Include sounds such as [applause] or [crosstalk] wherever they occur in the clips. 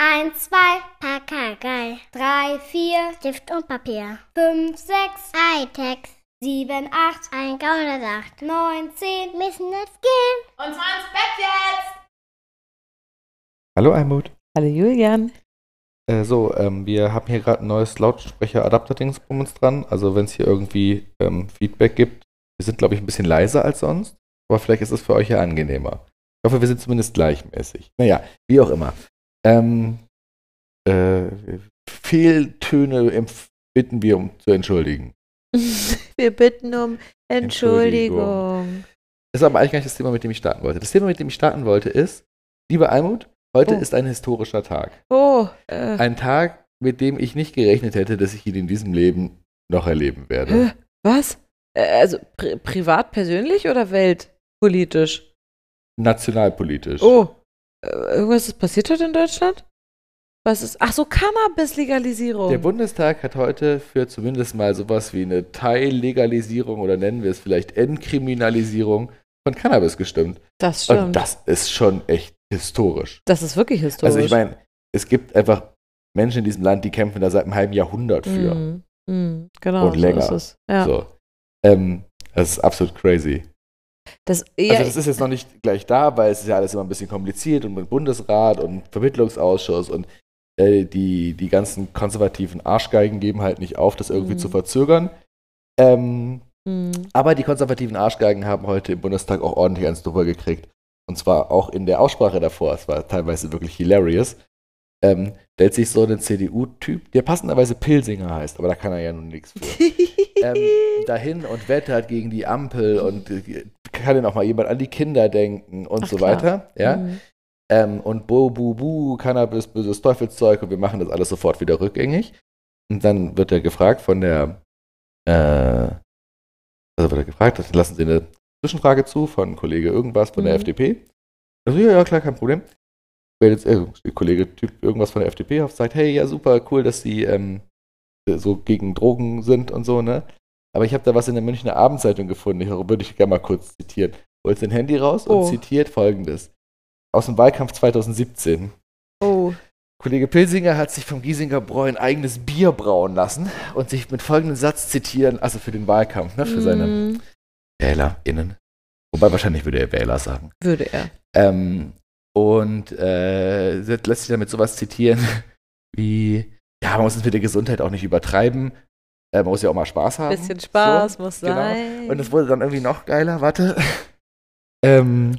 1, 2, Pakagei. 3, 4, Stift und Papier. 5, 6, Hightech. 7, 8, ein Gauner sagt. 9, 10, müssen jetzt gehen. Und zwar ins Bett jetzt! Hallo Almut. Hallo Julian. Äh, so, ähm, wir haben hier gerade ein neues Lautsprecher-Adapter-Dingsbums dran. Also wenn es hier irgendwie ähm, Feedback gibt, wir sind, glaube ich, ein bisschen leiser als sonst, aber vielleicht ist es für euch ja angenehmer. Ich hoffe, wir sind zumindest gleichmäßig. Naja, wie auch immer. Ähm, äh, Fehltöne bitten wir um zu entschuldigen. [laughs] Wir bitten um Entschuldigung. Entschuldigung. Das ist aber eigentlich gar nicht das Thema, mit dem ich starten wollte. Das Thema, mit dem ich starten wollte, ist, liebe Almut, heute Oh. ist ein historischer Tag. Oh, äh, Ein Tag, mit dem ich nicht gerechnet hätte, dass ich ihn in diesem Leben noch erleben werde. was? Also pri privat, persönlich oder weltpolitisch? Nationalpolitisch. Oh, irgendwas ist passiert heute in Deutschland? Was ist? Ach so, Cannabis-Legalisierung. Der Bundestag hat heute für zumindest mal sowas wie eine Teillegalisierung oder nennen wir es vielleicht Entkriminalisierung von Cannabis gestimmt. das stimmt. Und das ist schon echt historisch. das ist wirklich historisch. Also ich meine, es gibt einfach Menschen in diesem Land, die kämpfen da seit einem halben Jahrhundert für. Mm, mm, genau, Und länger. so ist es. Ja. So. Ähm, das ist absolut crazy. Das, ja, also das ist jetzt noch nicht gleich da, weil es ist ja alles immer ein bisschen kompliziert und mit Bundesrat und Vermittlungsausschuss und äh, die, die ganzen konservativen Arschgeigen geben halt nicht auf, das irgendwie Mhm. zu verzögern. Ähm, mm, aber die konservativen Arschgeigen haben heute im Bundestag auch ordentlich eins drüber gekriegt. Und zwar auch in der Aussprache davor. Es war teilweise wirklich hilarious. Ähm, stellt sich so ein CDU-Typ, der passenderweise Pilsinger heißt, aber da kann er ja nun nichts für. [laughs] ähm, dahin und wettert gegen die Ampel und äh, kann denn auch mal jemand an die Kinder denken und Ach, so klar. weiter. Ja? Mm. Ähm, und Bo, Bu, Bu, Cannabis, böses Teufelszeug und wir machen das alles sofort wieder rückgängig. Und dann wird er gefragt von der, äh, also wird er gefragt, dann lassen Sie eine Zwischenfrage zu von Kollege irgendwas von der Mhm. FDP. Also, ja, ja, klar, kein Problem. Meldet äh, der Kollege Typ irgendwas von der FDP auf, sagt, hey, ja, super, cool, dass Sie ähm, so gegen Drogen sind und so, ne? Aber ich habe da was in der Münchner Abendzeitung gefunden, ich würde ich gerne mal kurz zitieren. Holt sein Handy raus und Oh. zitiert folgendes. Aus dem Wahlkampf 2017. Oh, Kollege Pilsinger hat sich vom Giesinger Bräu ein eigenes Bier brauen lassen und sich mit folgendem Satz zitieren, also für den Wahlkampf, ne, für seine mm, WählerInnen. Wobei wahrscheinlich würde er Wähler sagen. würde er. Ähm, und äh, lässt sich damit sowas zitieren [laughs] wie, ja, man muss es mit der Gesundheit auch nicht übertreiben. Äh, man muss ja auch mal Spaß haben. Bisschen Spaß So, muss genau. sein. Und es wurde dann irgendwie noch geiler, warte. [laughs] ähm,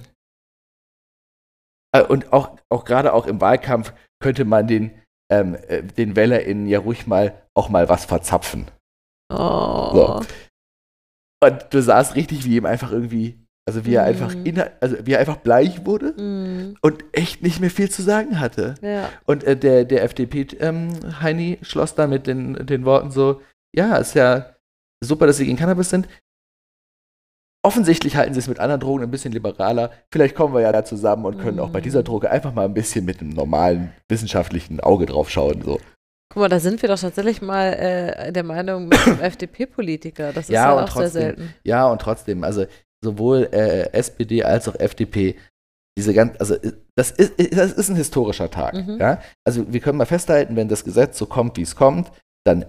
äh, und auch, auch gerade auch im Wahlkampf könnte man den, ähm, äh, den WählerInnen ja ruhig mal auch mal was verzapfen. oh. So. Und du sahst richtig, wie ihm einfach irgendwie, also wie er einfach Mhm. inner, also wie er einfach bleich wurde Mm, und echt nicht mehr viel zu sagen hatte. ja. Und äh, der, der FDP-Heini schloss dann mit den, den Worten so, ja, ist ja super, dass sie gegen Cannabis sind. Offensichtlich halten sie es mit anderen Drogen ein bisschen liberaler. Vielleicht kommen wir ja da zusammen und können auch bei dieser Mm. Droge einfach mal ein bisschen mit einem normalen wissenschaftlichen Auge drauf schauen. So. Guck mal, da sind wir doch tatsächlich mal äh, der Meinung mit dem [coughs] FDP-Politiker. Das ist Ja, ja, auch sehr trotzdem. selten. Ja, und trotzdem, also sowohl äh, SPD als auch FDP, diese ganz, also äh, das ist, das ist ein historischer Tag. Mhm. Ja? Also wir können mal festhalten, wenn das Gesetz so kommt, wie es kommt, dann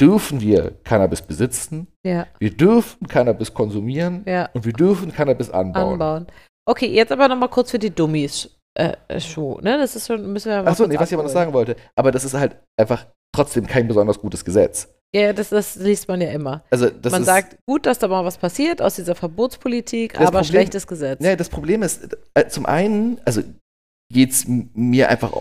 dürfen wir Cannabis besitzen, Ja, wir dürfen Cannabis konsumieren ja. und wir dürfen Cannabis anbauen. Anbauen. Okay, jetzt aber nochmal kurz für die Dummies. Äh, äh, Show, ne? Das ist schon, müssen wir mal Achso, nee, was ich aber noch sagen wollte, aber das ist halt einfach trotzdem kein besonders gutes Gesetz. Ja, das, das liest man ja immer. Also das man sagt, gut, dass da mal was passiert aus dieser Verbotspolitik, aber Problem- schlechtes Gesetz. Ja, das Problem ist, äh, zum einen, also geht es mir einfach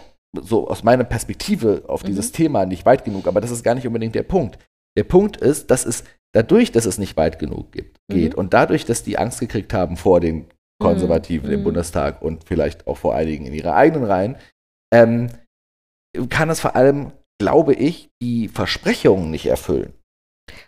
so aus meiner Perspektive auf Mhm. dieses Thema nicht weit genug, aber das ist gar nicht unbedingt der Punkt. Der Punkt ist, dass es dadurch, dass es nicht weit genug gibt, geht Mhm. und dadurch, dass die Angst gekriegt haben vor den Konservativen im Mhm. Bundestag und vielleicht auch vor einigen in ihrer eigenen Reihen, ähm, kann es vor allem, glaube ich, die Versprechungen nicht erfüllen.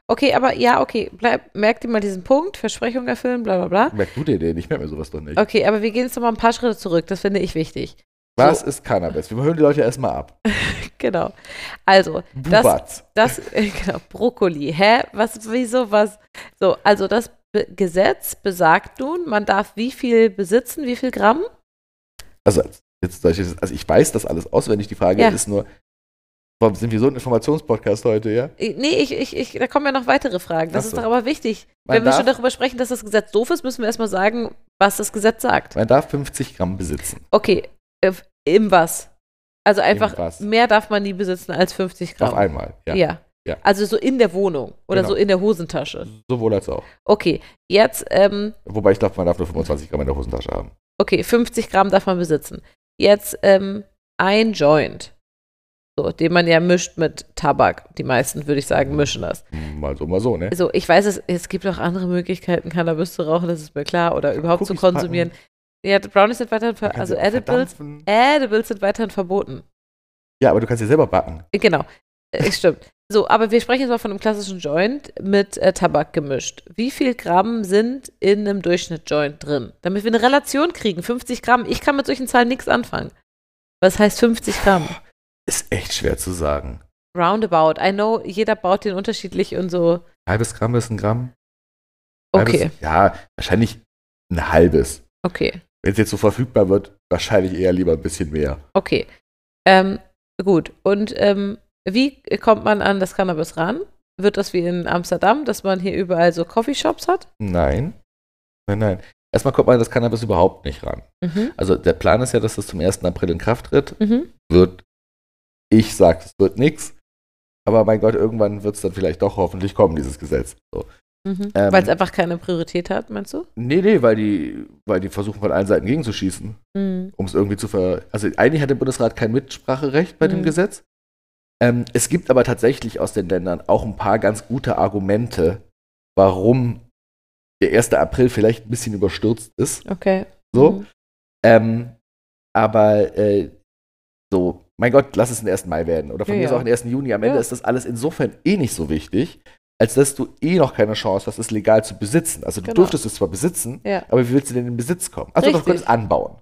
Okay, aber ja, okay, bleib, merk dir mal diesen Punkt, Versprechung erfüllen, bla bla bla. Merk du dir den? Ich merke mir sowas doch nicht. Okay, aber wir gehen jetzt nochmal ein paar Schritte zurück, das finde ich wichtig. Was So. ist Cannabis? Wir hören die Leute erstmal ab. [laughs] Genau. Also, das, Bubatz. das, äh, genau, Brokkoli. Hä? Was, wieso, was? So, also das Be Gesetz besagt nun, man darf wie viel besitzen, wie viel Gramm? Also jetzt also ich weiß das alles auswendig. Die Frage Ja. ist nur, warum sind wir so ein Informationspodcast heute, ja? Äh, Nee, ich, ich, ich, da kommen ja noch weitere Fragen. Das Ach ist so. doch aber wichtig. Man Wenn wir schon darüber sprechen, dass das Gesetz doof ist, müssen wir erstmal sagen, was das Gesetz sagt. Man darf 50 Gramm besitzen. Okay, äh, im was? Also einfach, was? mehr darf man nie besitzen als 50 Gramm. Auf einmal, ja. Ja. Ja. Also so in der Wohnung oder Genau. so in der Hosentasche. Sowohl als auch. Okay, jetzt, ähm, Wobei ich glaube, man darf nur 25 Gramm in der Hosentasche haben. okay, 50 Gramm darf man besitzen. Jetzt ähm, ein Joint. So, den man ja mischt mit Tabak. Die meisten, würde ich sagen, mischen das. Mal so, mal so, ne? Also ich weiß, es, es gibt auch andere Möglichkeiten, Cannabis zu rauchen, das ist mir klar, oder überhaupt zu Cookies konsumieren. Ja, Brownies sind weiterhin, ver Man kann also Edibles, verdampfen. Edibles sind weiterhin verboten. Ja, aber du kannst sie selber backen. Äh, Genau, äh, stimmt. [laughs] So, aber wir sprechen jetzt mal von einem klassischen Joint mit äh, Tabak gemischt. Wie viel Gramm sind in einem Durchschnitt-Joint drin? Damit wir eine Relation kriegen, 50 Gramm. Ich kann mit solchen Zahlen nichts anfangen. Was heißt 50 Gramm? [laughs] Ist echt schwer zu sagen. Roundabout. I know, jeder baut den unterschiedlich und so. Halbes Gramm ist ein Gramm. Okay, Halbes, ja, wahrscheinlich ein halbes. okay. Wenn es jetzt so verfügbar wird, wahrscheinlich eher lieber ein bisschen mehr. Okay. Ähm, gut. Und ähm, wie kommt man an das Cannabis ran? Wird das wie in Amsterdam, dass man hier überall so Coffeeshops hat? Nein. Nein, nein. Erstmal kommt man an das Cannabis überhaupt nicht ran. Mhm. Also der Plan ist ja, dass das zum 1. April in Kraft tritt. Mhm. Wird, ich sag, es wird nichts. Aber mein Gott, irgendwann wird es dann vielleicht doch hoffentlich kommen, dieses Gesetz. So. Mhm. Ähm, Weil es einfach keine Priorität hat, meinst du? Nee, nee, weil die, weil die versuchen von allen Seiten gegenzuschießen, Mhm. um es irgendwie zu ver. Also eigentlich hat der Bundesrat kein Mitspracherecht bei dem Mhm. Gesetz. Ähm, es gibt aber tatsächlich aus den Ländern auch ein paar ganz gute Argumente, warum der 1. April vielleicht ein bisschen überstürzt ist. Okay. So. Mhm. Ähm, aber äh, so, mein Gott, lass es den 1. Mai werden. Oder von Ja, mir ist ja. auch den 1. Juni. Am Ende Ja. ist das alles insofern eh nicht so wichtig, als dass du eh noch keine Chance hast, es legal zu besitzen. Also du Genau. dürftest es zwar besitzen, Ja. aber wie willst du denn in den Besitz kommen? Also du Richtig. könntest anbauen.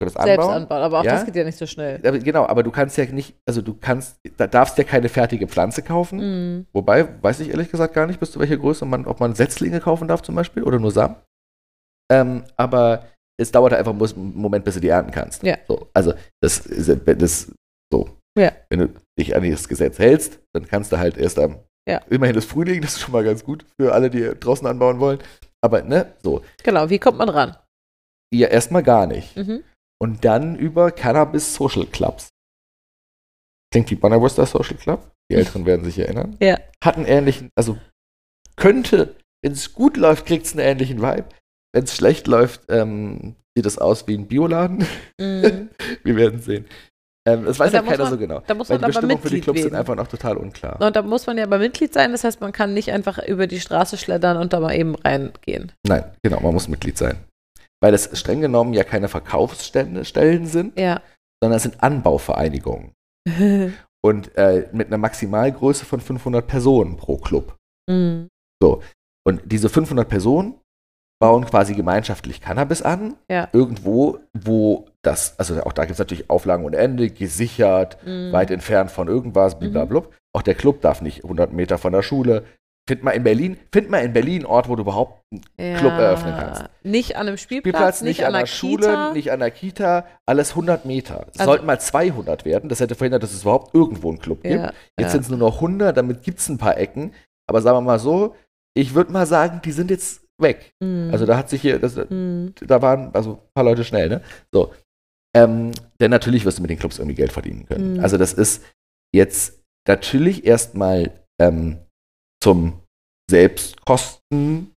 Du könntest Selbst anbauen. anbauen, aber auch Ja? das geht ja nicht so schnell. Aber, genau, aber du kannst ja nicht, also du kannst, da darfst ja keine fertige Pflanze kaufen. Mhm. Wobei, weiß ich ehrlich gesagt gar nicht, bis zu welcher Größe man, ob man Setzlinge kaufen darf zum Beispiel oder nur Samen. Ähm, aber es dauert halt einfach einen Moment, bis du die ernten kannst. Ja. So, also das, ist- das so. Ja. Wenn du dich an dieses Gesetz hältst, dann kannst du halt erst am Ja. immerhin das Frühling, das ist schon mal ganz gut für alle, die draußen anbauen wollen. Aber ne, so. Genau, wie kommt man ran? Ja, erstmal gar nicht. Mhm. Und dann über Cannabis Social Clubs. Klingt wie Bonnerwurster Social Club. Die Älteren [laughs] werden sich erinnern. Ja. Hat einen ähnlichen, also könnte, wenn es gut läuft, kriegt es einen ähnlichen Vibe. Wenn es schlecht läuft, ähm, sieht es aus wie ein Bioladen. Mhm. [laughs] Wir werden sehen. Ähm, das weiß ja keiner man- so genau. Da muss Weil man die aber Bestimmungen für die Clubs sind werden. einfach noch total unklar. Und da muss man ja aber Mitglied sein, das heißt, man kann nicht einfach über die Straße schleddern und da mal eben reingehen. Nein, genau, man muss Mitglied sein. Weil das streng genommen ja keine Verkaufsstellen Stellen sind, Ja. sondern es sind Anbauvereinigungen. [laughs] Und äh, mit einer Maximalgröße von 500 Personen pro Club. Mhm. Und diese 500 Personen bauen quasi gemeinschaftlich Cannabis an. Ja. Irgendwo, wo das, also auch da gibt es natürlich Auflagen ohne Ende, gesichert, Mhm. weit entfernt von irgendwas, blablabla. Auch der Club darf nicht 100 Meter von der Schule. Find mal in Berlin, find mal in Berlin einen Ort, wo du überhaupt einen Club eröffnen kannst. Nicht an einem Spielplatz, Spielplatz, nicht, nicht, an der der Schule, Kita. nicht an der Kita, alles 100 Meter. Es Also- sollten mal 200 werden. Das hätte verhindert, dass es überhaupt irgendwo einen Club gibt. Ja, Jetzt ja. sind es nur noch 100, damit gibt es ein paar Ecken. Aber sagen wir mal so, ich würde mal sagen, die sind jetzt weg. Mhm. Also da hat sich hier, das, Mhm. da waren also ein paar Leute schnell, ne? So. Ähm, denn natürlich wirst du mit den Clubs irgendwie Geld verdienen können. Mhm. Also das ist jetzt natürlich erstmal ähm, zum Selbstkosten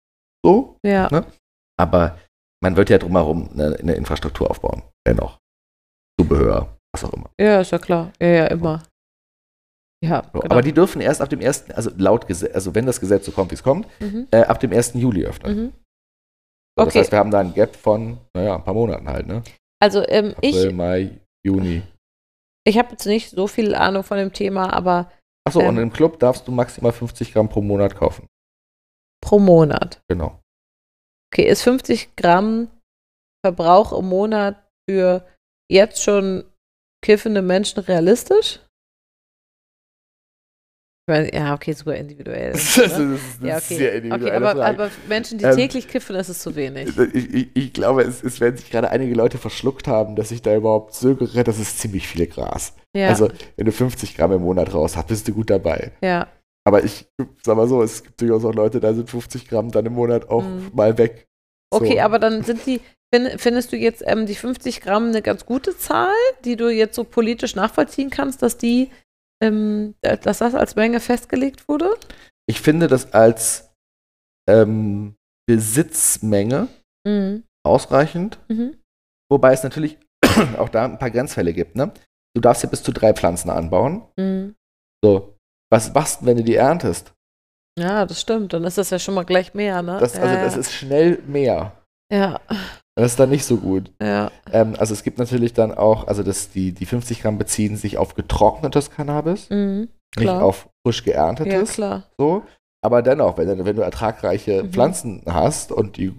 so, Ja. ne? aber man wird ja drumherum eine, eine Infrastruktur aufbauen. Dennoch. Zubehör, was auch immer. ja, ist ja klar. Ja, ja, immer. Ja, So, genau. Aber die dürfen erst ab dem ersten, also laut Gesetz, also wenn das Gesetz so kommt, wie es kommt, mhm. äh, ab dem 1. Juli öffnen. Mhm. So, Das Okay. heißt, wir haben da einen Gap von, naja, ein paar Monaten halt, ne? Also ähm, April, ich, Mai, Juni. ich habe jetzt nicht so viel Ahnung von dem Thema, aber Achso, Ähm. und im Club darfst du maximal 50 Gramm pro Monat kaufen. pro Monat. Genau. Okay, ist 50 Gramm Verbrauch im Monat für jetzt schon kiffende Menschen realistisch? Meine, ja, okay, super individuell. Das ist, ne? das ist ja, okay. sehr okay individuelle aber, aber Menschen, die Ähm, täglich kiffen, ist es zu wenig. Ich, ich, ich glaube, es, es werden sich gerade einige Leute verschluckt haben, dass ich da überhaupt zögere. Das ist ziemlich viel Gras. Ja, Also, wenn du 50 Gramm im Monat raus hast, bist du gut dabei. ja. Aber ich sag mal so, es gibt durchaus auch Leute, da sind 50 Gramm dann im Monat auch Mhm. mal weg. So. Okay, aber dann sind die, find, findest du jetzt ähm, die 50 Gramm eine ganz gute Zahl, die du jetzt so politisch nachvollziehen kannst, dass die, ähm, dass das als Menge festgelegt wurde? Ich finde das als ähm, Besitzmenge Mhm. ausreichend, Mhm. wobei es natürlich [clears throat] auch da ein paar Grenzfälle gibt. Ne? Du darfst ja bis zu drei Pflanzen anbauen. Mhm. So, was machst du, wenn du die erntest? Ja, das stimmt. Dann ist das ja schon mal gleich mehr, ne? Das, also, ja. das ist schnell mehr. Ja, Das ist dann nicht so gut. ja. Ähm, also es gibt natürlich dann auch, also das, die, die 50 Gramm beziehen sich auf getrocknetes Cannabis, Mhm. nicht auf frisch Ja, geerntetes. klar. so. Aber dennoch, wenn, du- wenn du ertragreiche Mhm. Pflanzen hast und die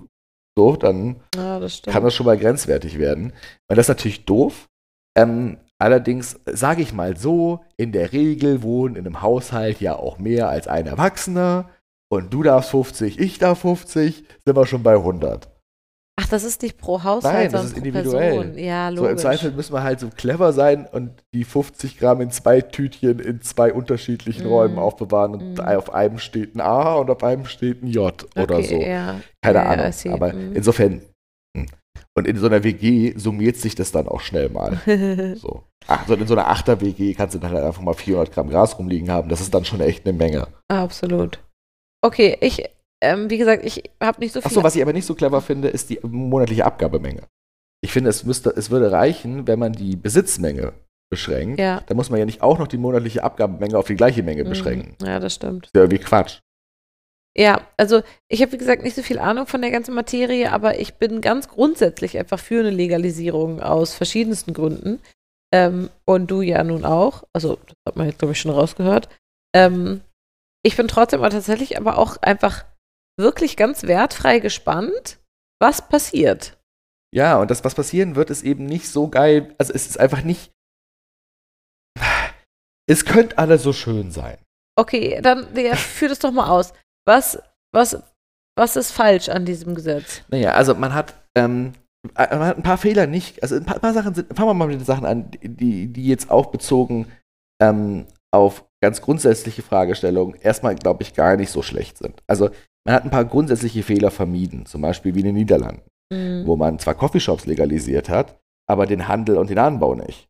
so, dann Ja, das kann das schon mal grenzwertig werden. Und das ist natürlich doof. Ähm, allerdings sage ich mal so, in der Regel wohnen in einem Haushalt ja auch mehr als ein Erwachsener. Und du darfst 50, ich darf 50, sind wir schon bei 100. Ach, das ist nicht pro Haushalt, Nein, das sondern ist pro individuell. Person. Ja, So logisch. im Zweifel müssen wir halt so clever sein und die 50 Gramm in zwei Tütchen in zwei unterschiedlichen Mhm. Räumen aufbewahren und Mhm. auf einem steht ein A und auf einem steht ein J oder okay, so. Ja. Keine Ja, ja, Ahnung. see. Aber Mhm. insofern. hm. Und in so einer WG summiert sich das dann auch schnell mal. [laughs] So. Ach, so in so einer Achter-WG kannst du dann halt einfach mal 400 Gramm Gras rumliegen haben. Das ist dann schon echt eine Menge. Absolut. Okay, ich, ähm, wie gesagt, ich habe nicht so viel. Achso, was ich aber nicht so clever finde, ist die monatliche Abgabemenge. Ich finde, es, müsste, es würde reichen, wenn man die Besitzmenge beschränkt. ja. Da muss man ja nicht auch noch die monatliche Abgabemenge auf die gleiche Menge beschränken. Mhm. Ja, das stimmt. Das ist ja irgendwie Quatsch. Ja, also ich habe, wie gesagt, nicht so viel Ahnung von der ganzen Materie, aber ich bin ganz grundsätzlich einfach für eine Legalisierung aus verschiedensten Gründen. Ähm, und du ja nun auch. Also, das hat man jetzt, glaube ich, schon rausgehört. Ähm, ich bin trotzdem aber tatsächlich aber auch einfach wirklich ganz wertfrei gespannt, was passiert. Ja, und das, was passieren wird, ist eben nicht so geil. Also es ist einfach nicht. Es könnte alles so schön sein. Okay, dann ja, führ das doch mal aus. Was, was, was ist falsch an diesem Gesetz? Naja, also man hat, ähm, äh, man hat ein paar Fehler nicht, also ein paar, ein paar Sachen sind, fangen wir mal mit den Sachen an, die, die jetzt auch bezogen ähm, auf ganz grundsätzliche Fragestellungen erstmal, glaube ich, gar nicht so schlecht sind. Also man hat ein paar grundsätzliche Fehler vermieden, zum Beispiel wie in den Niederlanden, Hm. wo man zwar Coffeeshops legalisiert hat, aber den Handel und den Anbau nicht.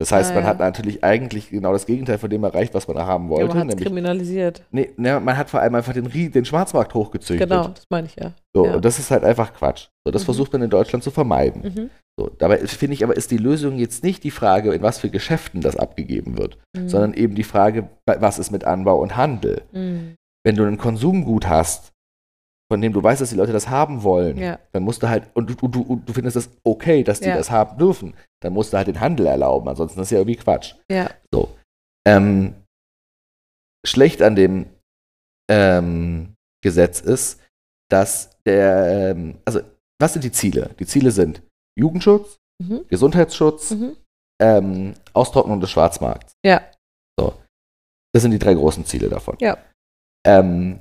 Das heißt, Ah, man ja. hat natürlich eigentlich genau das Gegenteil von dem erreicht, was man da haben Ja, wollte. man hat kriminalisiert. nee, ne, man hat vor allem einfach den, den Schwarzmarkt hochgezüchtet. Genau, das meine ich ja. So, Ja. Und das ist halt einfach Quatsch. So, das Mhm. versucht man in Deutschland zu vermeiden. Mhm. So, dabei finde ich aber, ist die Lösung jetzt nicht die Frage, in was für Geschäften das abgegeben wird, Mhm. sondern eben die Frage, wa- was ist mit Anbau und Handel? Mhm. Wenn du ein Konsumgut hast, von dem du weißt, dass die Leute das haben wollen, Ja. dann musst du halt, und du, du, du, du findest es okay, dass die Ja. das haben dürfen, dann musst du halt den Handel erlauben, ansonsten ist ja irgendwie Quatsch. Ja. So. Ähm, schlecht an dem ähm, Gesetz ist, dass der, ähm, also was sind die Ziele? Die Ziele sind Jugendschutz, Mhm. Gesundheitsschutz, Mhm. ähm, Austrocknung des Schwarzmarkts. Ja. So. Das sind die drei großen Ziele davon. Ja. Ähm,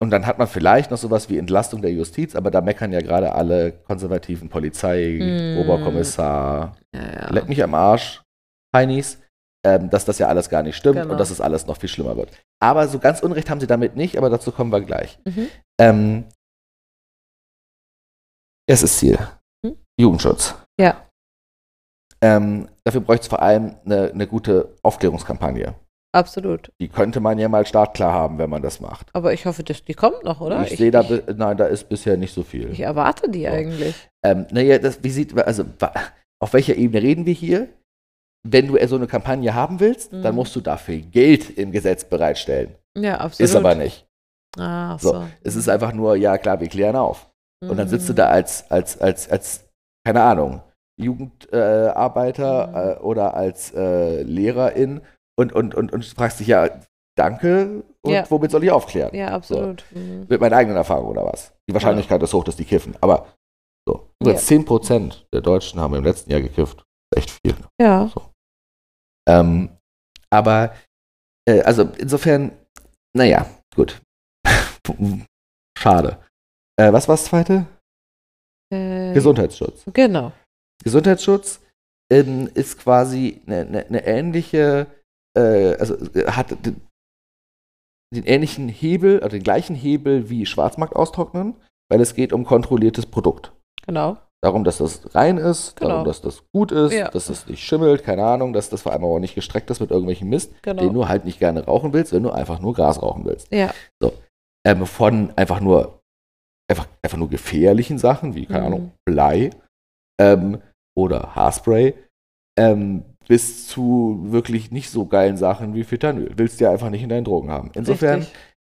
und dann hat man vielleicht noch sowas wie Entlastung der Justiz, aber da meckern ja gerade alle konservativen Polizei, Mm. Oberkommissar, Ja, ja. leck mich am Arsch, Heinis, ähm, dass das ja alles gar nicht stimmt Genau. und dass es alles noch viel schlimmer wird. Aber so ganz Unrecht haben sie damit nicht, aber dazu kommen wir gleich. Mhm. Ähm, erstes Ziel: Mhm. Jugendschutz. Ja. Ähm, dafür bräuchte es vor allem eine, eine gute Aufklärungskampagne. Absolut. Die könnte man ja mal startklar haben, wenn man das macht. Aber ich hoffe, dass die kommt noch, oder? ich, sehe da, ich, nein, da ist bisher nicht so viel. ich erwarte die So. eigentlich. Ähm, naja, das, wie sieht, also auf welcher Ebene reden wir hier? Wenn du so eine Kampagne haben willst, Mhm. dann musst du dafür Geld im Gesetz bereitstellen. Ja, absolut. Ist aber nicht. Ah, So. so. Es ist einfach nur, ja klar, wir klären auf. Und dann sitzt du Mhm. da als, als, als, als keine Ahnung, Jugendarbeiter äh, Mhm. äh, oder als äh, Lehrerin und, und, und, und fragst dich ja, danke, und Ja. womit soll ich aufklären? Ja, absolut. Mhm. Mit meiner eigenen Erfahrung oder was? Die Wahrscheinlichkeit ist hoch, dass die kiffen. Aber so. Übrigens, 10% der Deutschen haben im letzten Jahr gekifft. Echt viel. Ja. Ähm, aber Äh, also insofern, naja, gut. [laughs] Schade. Äh, was war das zweite? Äh, Gesundheitsschutz. Genau. Gesundheitsschutz ähm, ist quasi eine, eine, eine ähnliche, äh, also äh, hat den, den ähnlichen Hebel, also den gleichen Hebel wie Schwarzmarkt austrocknen, weil es geht um kontrolliertes Produkt. Genau. Darum, dass das rein ist, Genau. darum, dass das gut ist, Ja. dass das nicht schimmelt, keine Ahnung, dass das vor allem auch nicht gestreckt ist mit irgendwelchem Mist, Genau. den du halt nicht gerne rauchen willst, wenn du einfach nur Gras rauchen willst. Ja. Ähm, von einfach nur einfach, einfach nur gefährlichen Sachen, wie, keine Mhm. Ahnung, Blei ähm, oder Haarspray, ähm, bis zu wirklich nicht so geilen Sachen wie Fentanyl. Willst du ja einfach nicht in deinen Drogen haben. Insofern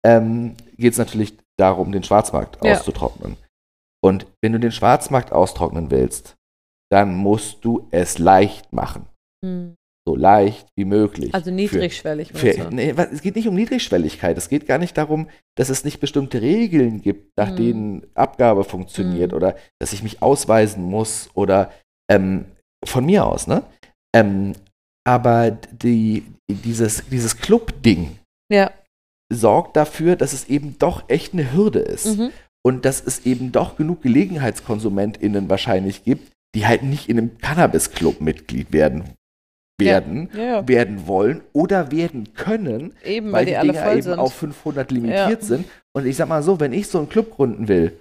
ähm, geht es natürlich darum, den Schwarzmarkt Ja. auszutrocknen. Und wenn du den Schwarzmarkt austrocknen willst, dann musst du es leicht machen. Hm. So leicht wie möglich. Also niedrigschwellig. Für, für, nee, es geht nicht um Niedrigschwelligkeit. Es geht gar nicht darum, dass es nicht bestimmte Regeln gibt, nach Mhm. denen Abgabe funktioniert Mhm. oder dass ich mich ausweisen muss oder ähm, von mir aus, ne? Ähm, aber die, dieses, dieses Club-Ding Ja. sorgt dafür, dass es eben doch echt eine Hürde ist. Mhm. Und dass es eben doch genug GelegenheitskonsumentInnen wahrscheinlich gibt, die halt nicht in einem Cannabis-Club Mitglied werden, werden, Ja, ja. werden wollen oder werden können, Eben, weil, weil, die, die alle Dinger eben sind. auf 500 limitiert Ja. sind. Und ich sag mal so, wenn ich so einen Club gründen will,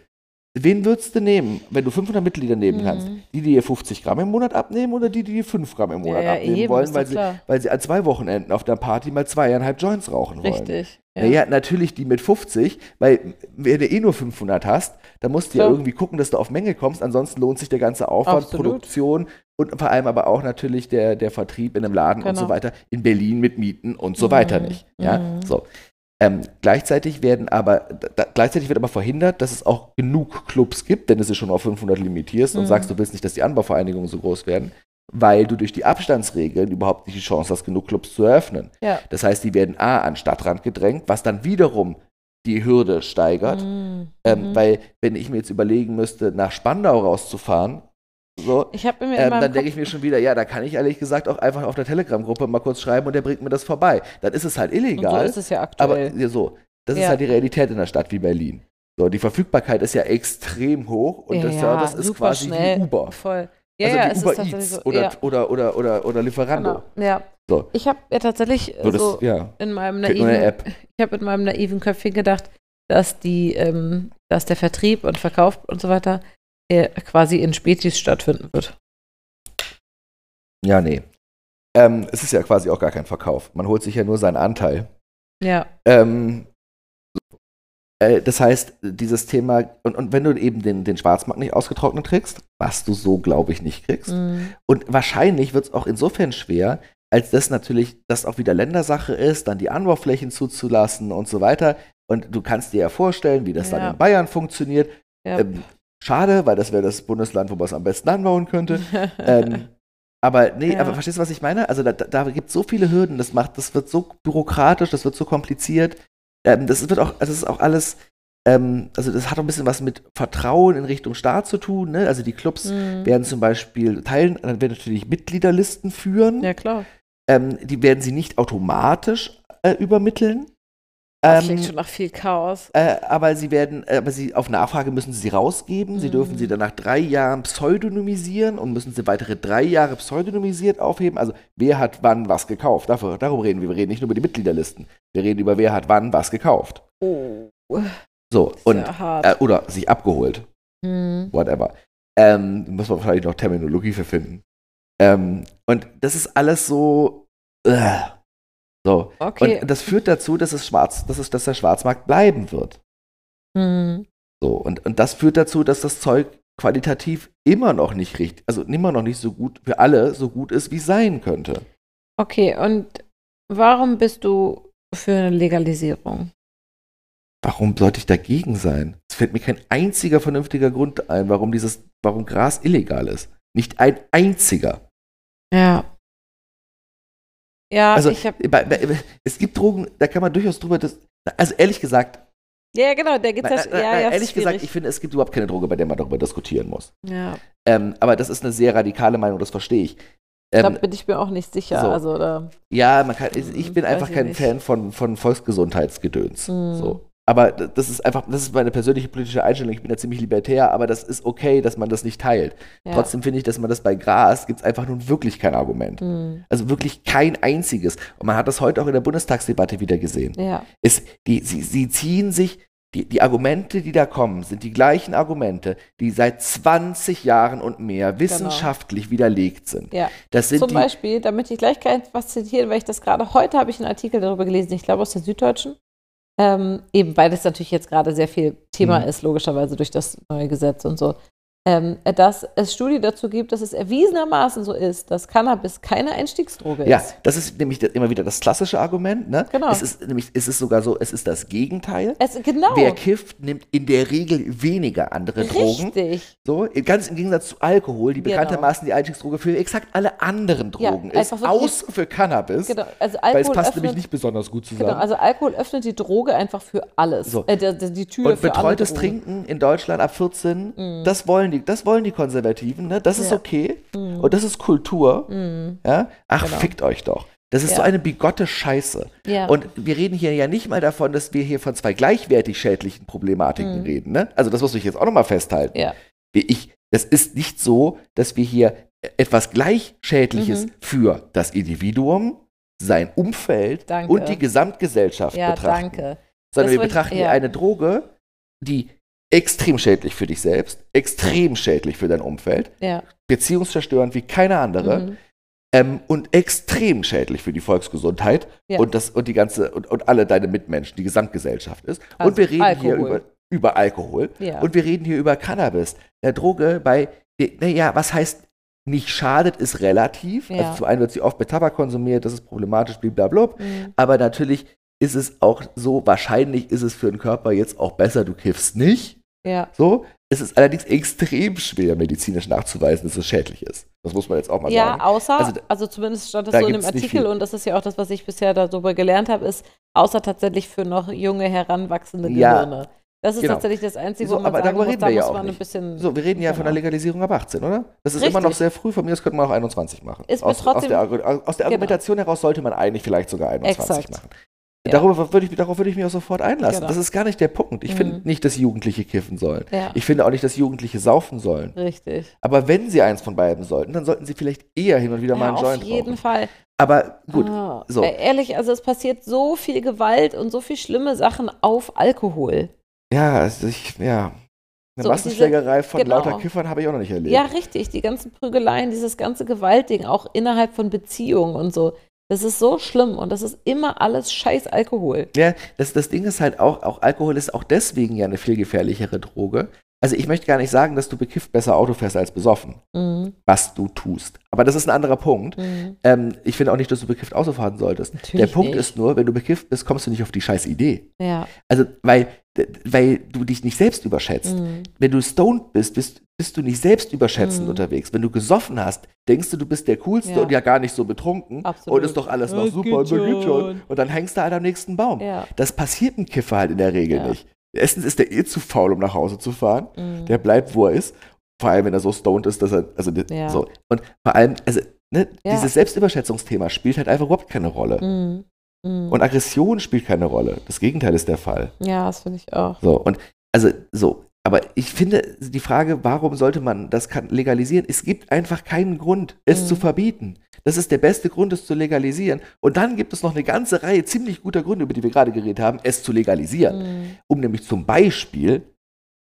wen würdest du nehmen, wenn du 500 Mitglieder nehmen Mhm. kannst? Die, die dir 50 Gramm im Monat abnehmen oder die, die dir 5 Gramm im ja, Monat ja, abnehmen eben, wollen, weil sie, weil sie an zwei Wochenenden auf der Party mal zweieinhalb Joints rauchen wollen? Richtig. Ja. Naja, natürlich die mit 50, weil wenn du eh nur 500 hast, dann musst du ja Klar. irgendwie gucken, dass du auf Menge kommst. Ansonsten lohnt sich der ganze Aufwand, Absolut. Produktion und vor allem aber auch natürlich der, der Vertrieb in einem Laden und so Genau. weiter. In Berlin mit Mieten und so weiter Mhm. nicht. Ja, Mhm. so. Ähm, gleichzeitig werden aber, da, gleichzeitig wird aber verhindert, dass es auch genug Clubs gibt, wenn du sie schon auf 500 limitierst und Mhm. sagst, du willst nicht, dass die Anbauvereinigungen so groß werden, weil du durch die Abstandsregeln überhaupt nicht die Chance hast, genug Clubs zu eröffnen. Ja. Das heißt, die werden A an Stadtrand gedrängt, was dann wiederum die Hürde steigert. Mhm. Ähm, Mhm. Weil, wenn ich mir jetzt überlegen müsste, nach Spandau rauszufahren, so, ich habe mir ähm, dann denke ich mir schon wieder, ja, da kann ich ehrlich gesagt auch einfach auf der Telegram-Gruppe mal kurz schreiben und der bringt mir das vorbei. Dann ist es halt und so illegal. ist es ja aber aktuell. ja, so, das ist Ja. halt die Realität in einer Stadt wie Berlin. So, die Verfügbarkeit ist ja extrem hoch und ja, der Service ist quasi schnell, wie Uber. Voll. Ja, also ja, wie Uber ist Eats so. oder, oder, oder, oder, oder Lieferando. genau. ja. So. Ich habe ja tatsächlich So, das, so in meinem naiven, App. [laughs] ich habe in meinem naiven Köpfchen gedacht, dass die, ähm, dass der Vertrieb und Verkauf und so weiter äh, quasi in Spezies stattfinden wird. Ja, nee. Ähm, es ist ja quasi auch gar kein Verkauf. Man holt sich ja nur seinen Anteil. Ja. Ähm, äh, das heißt, dieses Thema, und, und wenn du eben den, den Schwarzmarkt nicht ausgetrocknet kriegst, was du so, glaube ich, nicht kriegst, Mhm. und wahrscheinlich wird es auch insofern schwer, als das natürlich das auch wieder Ländersache ist, dann die Anbauflächen zuzulassen und so weiter. Und du kannst dir ja vorstellen, wie das Ja. dann in Bayern funktioniert. Ja. Ähm, schade, weil das wäre das Bundesland, wo man es am besten anbauen könnte. [laughs] ähm, aber nee, Ja. aber verstehst du, was ich meine? Also da, da, gibt es so viele Hürden, das macht, das wird so bürokratisch, das wird so kompliziert. Ähm, das wird auch, das ist auch alles, ähm, also das hat auch ein bisschen was mit Vertrauen in Richtung Staat zu tun. Ne? Also die Clubs Mhm. werden zum Beispiel teilen, dann werden natürlich Mitgliederlisten führen. Ja, klar. Ähm, die werden sie nicht automatisch äh, übermitteln. Das Ähm, klingt schon nach viel Chaos. äh, aber sie werden, äh, aber sie auf Nachfrage müssen sie sie rausgeben. Sie Mhm. dürfen sie dann nach drei Jahren pseudonymisieren und müssen sie weitere drei Jahre pseudonymisiert aufheben. Also wer hat wann was gekauft? Dafür, darum reden wir. Wir reden nicht nur über die Mitgliederlisten. Wir reden über wer hat wann was gekauft. Oh. So und äh, oder sich abgeholt. Mhm. Whatever. Ähm, muss man wahrscheinlich noch Terminologie für finden. Ähm, und das ist alles so. Äh, so. Okay. Und das führt dazu, dass es schwarz, dass es, dass der Schwarzmarkt bleiben wird. Mhm. So, und, und das führt dazu, dass das Zeug qualitativ immer noch nicht richtig, also immer noch nicht so gut für alle so gut ist, wie es sein könnte. Okay, und warum bist du für eine Legalisierung? Warum sollte ich dagegen sein? Es fällt mir kein einziger vernünftiger Grund ein, warum dieses, warum Gras illegal ist. Nicht ein einziger. Ja. Ja, Also ich habe. bei, bei, es gibt Drogen, da kann man durchaus drüber, das, also ehrlich gesagt, Ja, genau, der gibt das. nein, Ja, nein, ja, ehrlich gesagt, schwierig. ich finde, es gibt überhaupt keine Droge, bei der man darüber diskutieren muss. Ja. Ähm, aber das ist eine sehr radikale Meinung, das verstehe ich. da Ähm, bin ich mir auch nicht sicher. so. Also, da, ja, man kann, ich bin Weiß einfach kein nicht. Fan von, von Volksgesundheitsgedöns. Mhm. So. Aber das ist einfach, das ist meine persönliche politische Einstellung. Ich bin da ziemlich libertär, aber das ist okay, dass man das nicht teilt. ja. Trotzdem finde ich, dass man das bei Gras gibt es einfach nun wirklich kein Argument. Mhm. Also wirklich kein einziges. Und man hat das heute auch in der Bundestagsdebatte wieder gesehen. Ja, Es, die, sie, sie ziehen sich, die, die Argumente, die da kommen, sind die gleichen Argumente, die seit 20 Jahren und mehr wissenschaftlich widerlegt sind. Genau. ja. Das sind Zum Beispiel, damit ich gleich was zitieren, weil ich das gerade heute habe ich einen Artikel darüber gelesen, ich glaube aus der Süddeutschen. Ähm, eben weil das natürlich jetzt gerade sehr viel Thema Mhm. ist, logischerweise durch das neue Gesetz und so. Ähm, dass es Studien dazu gibt, dass es erwiesenermaßen so ist, dass Cannabis keine Einstiegsdroge ja, ist. das ist nämlich immer wieder das klassische Argument. Ne? Genau. Es ist nämlich, es ist sogar so, es ist das Gegenteil. Es, genau. Wer kifft, nimmt in der Regel weniger andere Drogen. Richtig. So, ganz im Gegensatz zu Alkohol, die Genau. bekanntermaßen die Einstiegsdroge für exakt alle anderen Ja, Drogen ist, einfach wirklich- außer für Cannabis. Genau. Also Weil es Alkohol passt öffnet, nämlich nicht besonders gut zusammen. Genau, also Alkohol öffnet die Droge einfach für alles. So. Äh, die, die, Tür Und für betreutes. Trinken in Deutschland ab 14, das wollen die, das wollen die Konservativen, ne? Das ist Ja. okay. Und das ist Kultur. Mhm. Ja? Ach, Genau. fickt euch doch. Das ist Ja. so eine bigotte Scheiße. Ja. Und wir reden hier ja nicht mal davon, dass wir hier von zwei gleichwertig schädlichen Problematiken Mhm. reden. Ne? Also das muss ich jetzt auch nochmal festhalten. Ja. Ich, das ist nicht so, dass wir hier etwas gleich Schädliches Mhm. für das Individuum, sein Umfeld Danke. und die Gesamtgesellschaft betrachten. danke. Sondern Das wir wollte ich- betrachten hier eine Droge, die extrem schädlich für dich selbst, extrem schädlich für dein Umfeld, Ja. beziehungszerstörend wie keine andere Mhm. ähm, und extrem schädlich für die Volksgesundheit Ja. und, das, und die ganze und, und alle deine Mitmenschen, die Gesamtgesellschaft ist. Also und wir reden hier Alkohol. über, über Alkohol Ja. und wir reden hier über Cannabis, der Droge bei, naja, was heißt nicht schadet, ist relativ. Also zum einen wird sie oft mit Tabak konsumiert, das ist problematisch, blablabla. Mhm. Aber natürlich ist es auch so, wahrscheinlich ist es für den Körper jetzt auch besser, du kiffst nicht. Ja. So. Es ist allerdings extrem schwer, medizinisch nachzuweisen, dass es schädlich ist. Das muss man jetzt auch mal Ja, sagen. außer, Also also, zumindest stand das da so in dem Artikel und das ist ja auch das, was ich bisher darüber gelernt habe, ist, außer tatsächlich für noch junge, heranwachsende Ja. Gehirne. Das ist Genau. tatsächlich das Einzige, So, wo man aber sagen darüber muss, reden da wir ja muss auch man ein nicht. bisschen. So, wir reden ja von der Genau. Legalisierung ab 18, oder? Das ist immer noch Richtig. sehr früh. Von mir aus könnte man auch 21 machen. Ist aus, aus trotzdem- der, aus der Genau. Argumentation heraus sollte man eigentlich vielleicht sogar 21 Exakt. machen. Ja. Darüber würde ich, darauf würde ich mich auch sofort einlassen. Genau. Das ist gar nicht der Punkt. Ich Mhm. finde nicht, dass Jugendliche kiffen sollen. Ja, Ich finde auch nicht, dass Jugendliche saufen sollen. richtig. Aber wenn sie eins von beiden sollten, dann sollten sie vielleicht eher hin und wieder mal Ja, einen auf Joint jeden rauchen. Fall. Aber gut, Ah, so. äh, Ehrlich, also es passiert so viel Gewalt und so viel schlimme Sachen auf Alkohol. ja, also ich, ja. Eine So, Massenschlägerei von genau. lauter Kiffern habe ich auch noch nicht erlebt. Ja, richtig. Die ganzen Prügeleien, dieses ganze Gewaltding, auch innerhalb von Beziehungen und so. Das ist so schlimm und das ist immer alles scheiß Alkohol. Ja, das, das Ding ist halt auch, auch Alkohol ist auch deswegen ja eine viel gefährlichere Droge. Also ich möchte gar nicht sagen, dass du bekifft besser Auto fährst als besoffen, Mhm. was du tust. Aber das ist ein anderer Punkt. Mhm. Ähm, ich finde auch nicht, dass du bekifft Auto fahren solltest. Natürlich Der Punkt nicht. ist nur, wenn du bekifft bist, kommst du nicht auf die scheiß Idee. Ja. Also, weil, weil du dich nicht selbst überschätzt. Mhm. Wenn du stoned bist, bist, bist du nicht selbst überschätzend Mhm. unterwegs. Wenn du gesoffen hast, denkst du, du bist der Coolste Ja. und ja gar nicht so betrunken. Absolut. Und ist doch alles noch Das super, geht schon. schon. Und dann hängst du halt am nächsten Baum. Ja. Das passiert einem Kiffer halt in der Regel Ja. nicht. Erstens ist der eh zu faul, um nach Hause zu fahren. Mhm. Der bleibt, wo er ist. Vor allem, wenn er so stoned ist, dass er, also so. Und vor allem, also, ne, dieses Selbstüberschätzungsthema spielt halt einfach überhaupt keine Rolle. Mhm. Und Aggression spielt keine Rolle. Das Gegenteil ist der Fall. ja, das finde ich auch. So, und also so. Aber ich finde die Frage, warum sollte man das legalisieren? Es gibt einfach keinen Grund, es Mhm. zu verbieten. Das ist der beste Grund, es zu legalisieren. Und dann gibt es noch eine ganze Reihe ziemlich guter Gründe, über die wir gerade geredet haben, es zu legalisieren. Mhm. Um nämlich zum Beispiel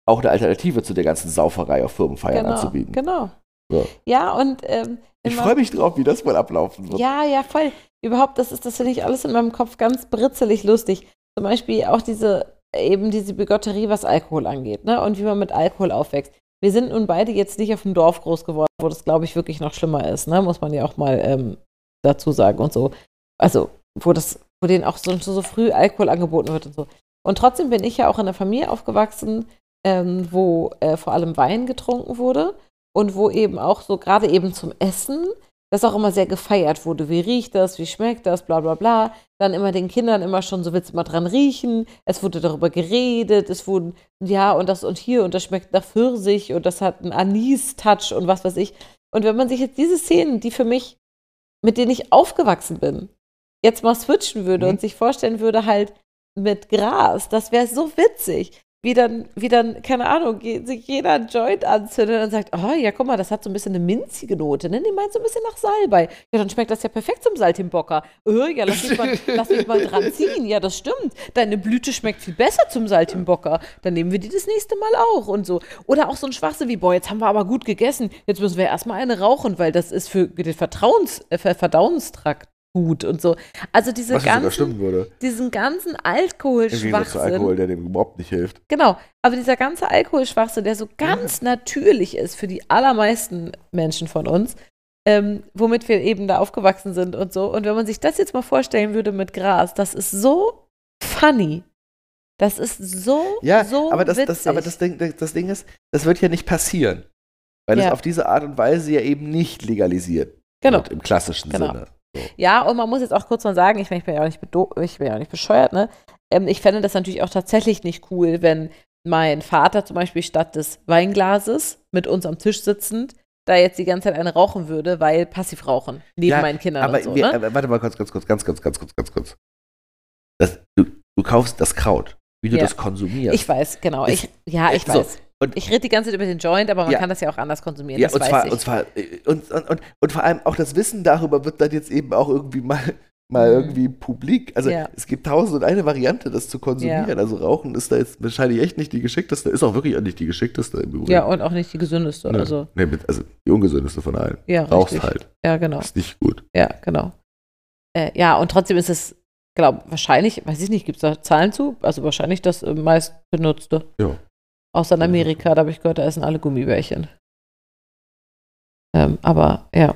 auch eine Alternative zu der ganzen Sauferei auf Firmenfeiern Genau. anzubieten. Genau. So. Ja, und ähm, Ich freue mich drauf, wie das wohl ablaufen wird. Ja, ja, voll. Überhaupt, das ist, das finde ich alles in meinem Kopf ganz britzelig lustig. Zum Beispiel auch diese, eben diese Bigotterie, was Alkohol angeht, ne? Und wie man mit Alkohol aufwächst. Wir sind nun beide jetzt nicht auf dem Dorf groß geworden, wo das, glaube ich, wirklich noch schlimmer ist, ne? Muss man ja auch mal ähm, dazu sagen und so. Also, wo das, wo denen auch so, so früh Alkohol angeboten wird und so. Und trotzdem bin ich ja auch in einer Familie aufgewachsen, ähm, wo äh, vor allem Wein getrunken wurde und wo eben auch so gerade eben zum Essen das auch immer sehr gefeiert wurde. Wie riecht das, wie schmeckt das, bla bla bla. Dann immer den Kindern immer schon, so willst du mal dran riechen. Es wurde darüber geredet, es wurden, ja, und das und hier und das schmeckt nach Pfirsich und das hat einen Anis-Touch und was weiß ich. Und wenn man sich jetzt diese Szenen, die für mich mit denen ich aufgewachsen bin, jetzt mal switchen würde Mhm. und sich vorstellen würde, halt mit Gras, das wäre so witzig. Wie dann, wie dann, keine Ahnung, sich jeder einen Joint anzündet und sagt, oh ja, guck mal, das hat so ein bisschen eine minzige Note, ne? Die meint so ein bisschen nach Salbei. Ja, dann schmeckt das ja perfekt zum Saltimbocca. Oh, ja, lass mich, mal, [laughs] lass mich mal dran ziehen. Ja, das stimmt. Deine Blüte schmeckt viel besser zum Saltimbocca. Dann nehmen wir die das nächste Mal auch und so. Oder auch so ein Schwachsinn wie, boah, jetzt haben wir aber gut gegessen. Jetzt müssen wir erstmal eine rauchen, weil das ist für den Vertrauens, äh, Ver- Verdauungstrakt gut und so. Also diese Was ja ganzen, diesen ganzen Alkoholschwachsinn. Alkohol, der dem überhaupt nicht hilft. Genau, aber dieser ganze Alkoholschwachsinn, der so ganz natürlich ist für die allermeisten Menschen von uns, ähm, womit wir eben da aufgewachsen sind und so. Und wenn man sich das jetzt mal vorstellen würde mit Gras, das ist so funny. Das ist so, Ja, so aber, das, witzig. das, aber das, Ding, das Ding ist, das wird ja nicht passieren. Weil Ja. es auf diese Art und Weise ja eben nicht legalisiert genau. wird, im klassischen Genau. Sinne. Ja, und man muss jetzt auch kurz mal sagen, ich, meine, ich bin ja auch nicht, ich bin ja auch nicht bescheuert, ne? Ähm, ich fände das natürlich auch tatsächlich nicht cool, wenn mein Vater zum Beispiel statt des Weinglases mit uns am Tisch sitzend da jetzt die ganze Zeit eine rauchen würde, weil passiv rauchen neben Ja, meinen Kindern Aber so, wir, ne? aber warte mal kurz, ganz kurz, ganz kurz, ganz kurz, ganz kurz. Das, du, du kaufst das Kraut, wie du Ja. das konsumierst. Ich weiß, genau. Ist- Ich, ja, ich so, weiß. Und- ich rede die ganze Zeit über den Joint, aber man Ja. kann das ja auch anders konsumieren. ja, und zwar, und zwar, und, und, und, vor allem auch das Wissen darüber wird dann jetzt eben auch irgendwie mal, mal Mhm. irgendwie publik. Also Ja. es gibt tausend und eine Variante, das zu konsumieren. Ja. Also Rauchen ist da jetzt wahrscheinlich echt nicht die geschickteste, ist auch wirklich auch nicht die geschickteste im Übrigen. ja, und auch nicht die gesündeste. Nee, Also, nee, also die ungesündeste von allen. ja, Rauchst richtig. halt. Ja, genau. Ist nicht gut. Ja, genau. Äh, ja, und trotzdem ist es, glaube wahrscheinlich, weiß ich nicht, gibt es da Zahlen zu? Also wahrscheinlich das äh, meist benutzte. Ja. Außer in Amerika, da habe ich gehört, da essen alle Gummibärchen. Ähm, aber ja.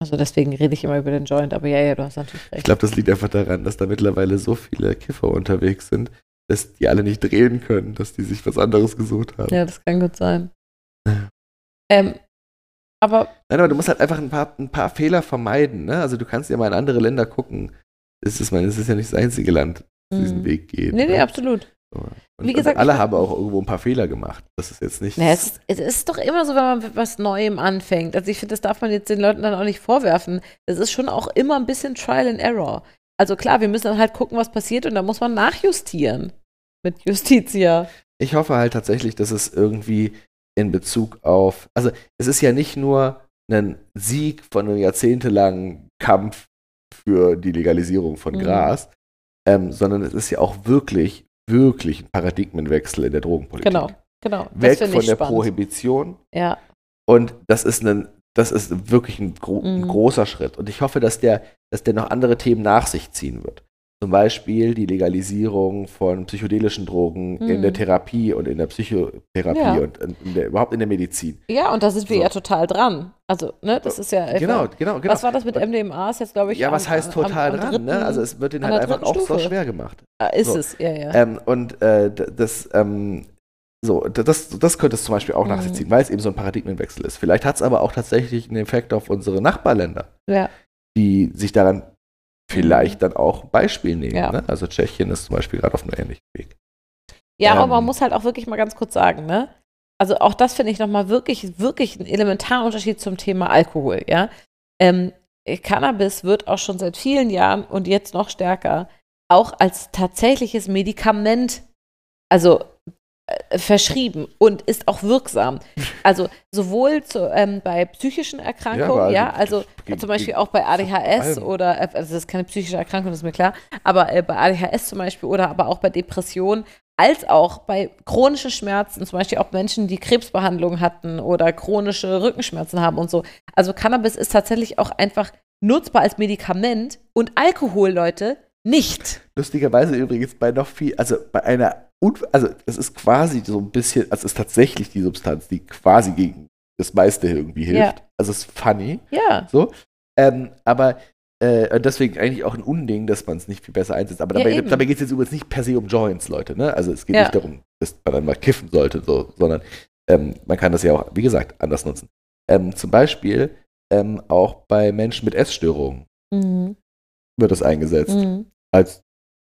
Also deswegen rede ich immer über den Joint, aber ja, ja, du hast natürlich Ich recht. glaube, das liegt einfach daran, dass da mittlerweile so viele Kiffer unterwegs sind, dass die alle nicht drehen können, dass die sich was anderes gesucht haben. Ja, das kann gut sein. [laughs] Ähm, aber Nein, aber du musst halt einfach ein paar, ein paar Fehler vermeiden. Ne? Also du kannst ja mal in andere Länder gucken. Es ist, mein, es ist ja nicht das einzige Land, das diesen Mhm. Weg geht. nee, nee, ne? absolut. Und, Wie gesagt, alle haben auch irgendwo ein paar Fehler gemacht. Das ist jetzt nicht. Naja, es, ist, es ist doch immer so, wenn man mit was Neuem anfängt. Also ich finde, das darf man jetzt den Leuten dann auch nicht vorwerfen. Es ist schon auch immer ein bisschen Trial and Error. Also klar, wir müssen dann halt gucken, was passiert und da muss man nachjustieren. Mit Justitia. Ich hoffe halt tatsächlich, dass es irgendwie in Bezug auf. Also es ist ja nicht nur ein Sieg von einem jahrzehntelangen Kampf für die Legalisierung von Mhm. Gras, ähm, sondern es ist ja auch wirklich, wirklich ein Paradigmenwechsel in der Drogenpolitik. Genau, genau. Weg von der spannend. Prohibition Ja, und das ist ein, das ist wirklich ein, gro ein Mhm. großer Schritt. Und ich hoffe, dass der, dass der noch andere Themen nach sich ziehen wird. Zum Beispiel die Legalisierung von psychedelischen Drogen in Mhm. der Therapie und in der Psychotherapie Ja. und in, in der, überhaupt in der Medizin. ja, und da sind wir So. ja total dran. Also, ne, das ist ja. Genau, genau, genau. Was war das mit MDMA? Ist jetzt, glaube ich. ja, was am- heißt am- total am dran? dritten- ne? Also es wird ihnen halt einfach auch dritten so Stufe. schwer gemacht. Ah, ist so. es, ja, ja. Ähm, und äh, das, ähm, so, das, das könnte es zum Beispiel auch nach sich Mhm. ziehen, weil es eben so ein Paradigmenwechsel ist. Vielleicht hat es aber auch tatsächlich einen Effekt auf unsere Nachbarländer, ja. die sich daran vielleicht dann auch Beispiel nehmen. Ja. Ne? Also Tschechien ist zum Beispiel gerade auf einem ähnlichen Weg. Ja, aber Ähm. man muss halt auch wirklich mal ganz kurz sagen, ne? Also auch das finde ich nochmal wirklich, wirklich einen elementaren Unterschied zum Thema Alkohol, ja. Ähm, Cannabis wird auch schon seit vielen Jahren und jetzt noch stärker auch als tatsächliches Medikament, also verschrieben und ist auch wirksam. Also sowohl zu, ähm, bei psychischen Erkrankungen, ja, aber also gegen- zum Beispiel auch bei ADHS oder, äh, also das ist keine psychische Erkrankung, das ist mir klar, aber äh, bei ADHS zum Beispiel oder aber auch bei Depressionen, als auch bei chronischen Schmerzen, zum Beispiel auch Menschen, die Krebsbehandlung hatten oder chronische Rückenschmerzen haben und so. Also Cannabis ist tatsächlich auch einfach nutzbar als Medikament und Alkohol, Leute, nicht. Lustigerweise übrigens bei noch viel, also bei einer, Un- also es ist quasi so ein bisschen, also es ist tatsächlich die Substanz, die quasi gegen das meiste irgendwie hilft. Ja. Also es ist funny. Ja. So. Ähm, aber äh, deswegen eigentlich auch ein Unding, dass man es nicht viel besser einsetzt. Aber Ja, dabei, eben. dabei geht es jetzt übrigens nicht per se um Joints, Leute. Ne? Also es geht Ja. nicht darum, dass man dann mal kiffen sollte, so, sondern ähm, man kann das ja auch, wie gesagt, anders nutzen. Ähm, zum Beispiel ähm, auch bei Menschen mit Essstörungen Mhm. wird das eingesetzt. Mhm. Als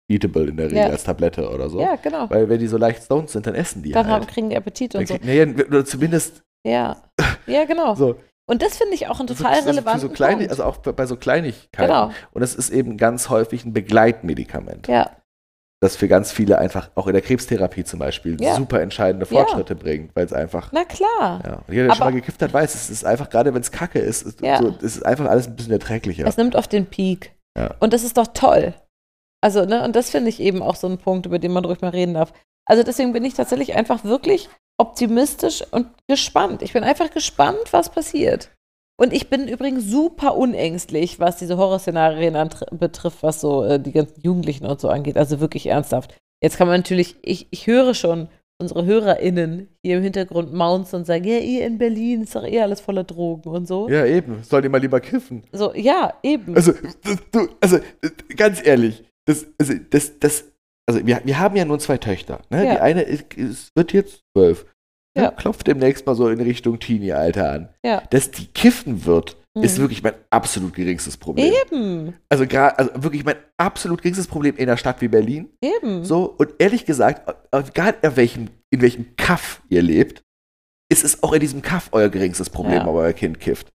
Eatable in der Regel, Ja. als Tablette oder so. Ja, genau. Weil wenn die so leicht stoned sind, dann essen die Dann halt. haben, kriegen die Appetit Dann und so. krieg- naja, zumindest Ja. Ja, genau. [laughs] so. Und das finde ich auch einen Also total für so- relevanten so kleine, Punkt. Also auch bei, so Kleinigkeiten. Genau. Und es ist eben ganz häufig ein Begleitmedikament, ja, das für ganz viele einfach, auch in der Krebstherapie zum Beispiel, Ja. super entscheidende Ja. Fortschritte bringt, weil es einfach na klar. Ja, und jeder, der schon Aber- mal gekifft hat, weiß, es ist einfach, gerade wenn es kacke ist, ist Ja. so, es ist einfach alles ein bisschen erträglicher. Es nimmt auf den Peak. Ja. Und das ist doch toll. Also, ne, und das finde ich eben auch so ein Punkt, über den man ruhig mal reden darf. Also deswegen bin ich tatsächlich einfach wirklich optimistisch und gespannt. Ich bin einfach gespannt, was passiert. Und ich bin übrigens super unängstlich, was diese Horrorszenarien betrifft, was so äh, die ganzen Jugendlichen und so angeht. Also wirklich ernsthaft. Jetzt kann man natürlich, ich, ich höre schon unsere HörerInnen hier im Hintergrund mounzen und sagen, ja, ihr in Berlin ist doch eh alles voller Drogen und so. ja, eben. Sollt ihr mal lieber kiffen. So, ja, eben. Also, du, also, äh, ganz ehrlich, das, also, das, das, also, wir, wir haben ja nun zwei Töchter. Ne? Ja. Die eine ist, ist, wird jetzt zwölf. Ne? Ja. Klopft demnächst mal so in Richtung Teenie-Alter an. Ja. Dass die kiffen wird, ist Mhm. wirklich mein absolut geringstes Problem. Eben, Also, also wirklich mein absolut geringstes Problem in einer Stadt wie Berlin. eben. So, und ehrlich gesagt, egal in welchem, in welchem Kaff ihr lebt, ist es auch in diesem Kaff euer geringstes Problem, Ja. ob euer Kind kifft.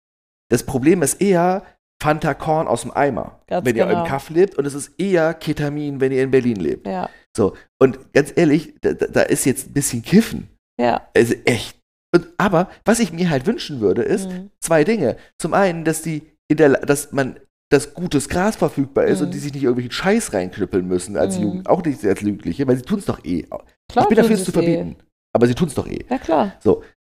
Das Problem ist eher Fanta Korn aus dem Eimer, Ganz wenn ihr genau. im Kaff lebt, und es ist eher Ketamin, wenn ihr in Berlin lebt. Ja, So, und ganz ehrlich, da, da ist jetzt ein bisschen Kiffen. ja. Also echt. Und, aber was ich mir halt wünschen würde, ist Mhm. zwei Dinge. Zum einen, dass die in der, dass man dass gutes Gras verfügbar ist Mhm. und die sich nicht irgendwelchen Scheiß reinknüppeln müssen als Mhm. Jugend, auch nicht als Jugendliche, weil sie tun es doch eh. Klar ich bin dafür, es zu eh. verbieten. Aber sie tun es doch eh. Ja, klar.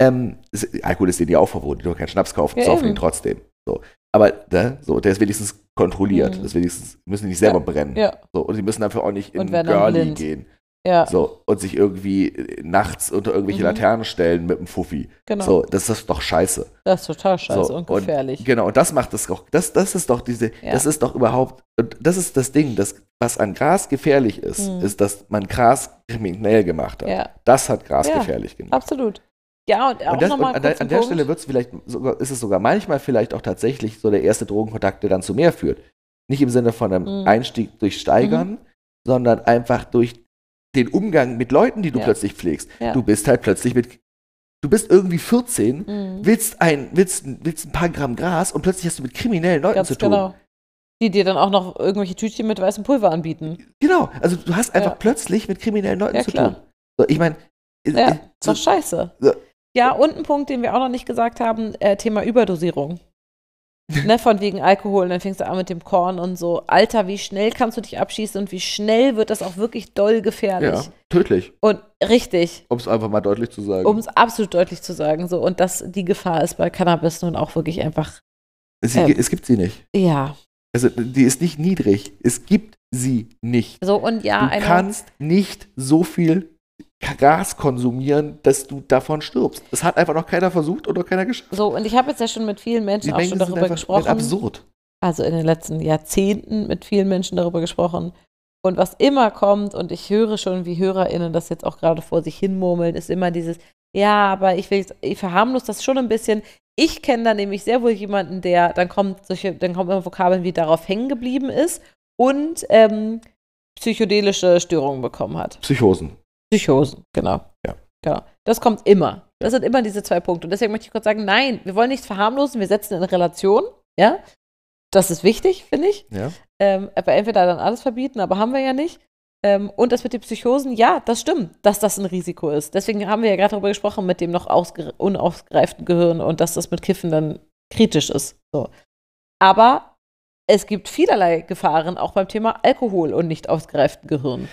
Ähm, es, Alkohol ist denen ja auch verboten, die dürfen keinen Schnaps kaufen, Ja, saufen ihn trotzdem. So. Aber ne, so, der ist wenigstens kontrolliert. Mhm. Das wenigstens müssen die nicht selber brennen. Ja, So, und sie müssen dafür auch nicht in Und Girlie gehen. ja, So, und sich irgendwie äh, nachts unter irgendwelche Mhm. Laternen stellen mit einem Fuffi. genau. So, das ist doch scheiße. Das ist total scheiße So, und gefährlich. genau, und das macht es auch. Das, das ist doch diese, Ja. das ist doch überhaupt, und das ist das Ding, das, was an Gras gefährlich ist, Mhm. ist, dass man Gras kriminell gemacht hat. ja, Das hat Gras Ja. gefährlich gemacht. absolut. Ja, und auch Und, das, nochmal an, der, an der Stelle wird es vielleicht sogar, ist es sogar manchmal vielleicht auch tatsächlich so der erste Drogenkontakt, der dann zu mehr führt. Nicht im Sinne von einem Mhm. Einstieg durch Steigern, sondern einfach durch den Umgang mit Leuten, die du Ja. plötzlich pflegst. Ja. Du bist halt plötzlich mit, du bist irgendwie 14, Mhm. willst ein, willst, willst ein paar Gramm Gras und plötzlich hast du mit kriminellen Leuten Ganz zu tun. genau. Die dir dann auch noch irgendwelche Tütchen mit weißem Pulver anbieten. Genau, also du hast einfach Ja. plötzlich mit kriminellen Leuten zu klar. tun. So, ich meine, Ja, ist doch scheiße. so. Ja, und ein Punkt, den wir auch noch nicht gesagt haben, äh, Thema Überdosierung. [laughs] ne, von wegen Alkohol, und dann fängst du an mit dem Korn und so. Alter, wie schnell kannst du dich abschießen und wie schnell wird das auch wirklich doll gefährlich. ja, tödlich, Und richtig, um es einfach mal deutlich zu sagen. um es absolut deutlich zu sagen, so. Und das, die Gefahr ist bei Cannabis nun auch wirklich einfach, sie, ähm. es gibt sie nicht. ja. Also, die ist nicht niedrig. Es gibt sie nicht. So, und ja, du kannst nicht so viel Gras konsumieren, dass du davon stirbst. Das hat einfach noch keiner versucht oder keiner geschafft. so, und ich habe jetzt ja schon mit vielen Die Menschen auch Mengen schon darüber gesprochen. absurd. also in den letzten Jahrzehnten mit vielen Menschen darüber gesprochen. Und was immer kommt, und ich höre schon, wie HörerInnen das jetzt auch gerade vor sich hin murmeln, ist immer dieses, ja, aber ich will, ich verharmlos das schon ein bisschen. Ich kenne da nämlich sehr wohl jemanden, der, dann kommt solche, dann kommen immer Vokabeln wie darauf hängen geblieben ist und ähm, psychedelische Störungen bekommen hat. Psychosen. Psychosen, genau. Ja. Genau. Das kommt immer. Das sind immer diese zwei Punkte. Und deswegen möchte ich kurz sagen, nein, wir wollen nichts verharmlosen, wir setzen in Relation, ja. Das ist wichtig, finde ich. Ja. Ähm, aber entweder dann alles verbieten, aber haben wir ja nicht. Ähm, und das mit den Psychosen, ja, das stimmt, dass das ein Risiko ist. Deswegen haben wir ja gerade darüber gesprochen mit dem noch ausge- unausgereiften Gehirn und dass das mit Kiffen dann kritisch ist. So. Aber es gibt vielerlei Gefahren auch beim Thema Alkohol und nicht ausgereiften Gehirn.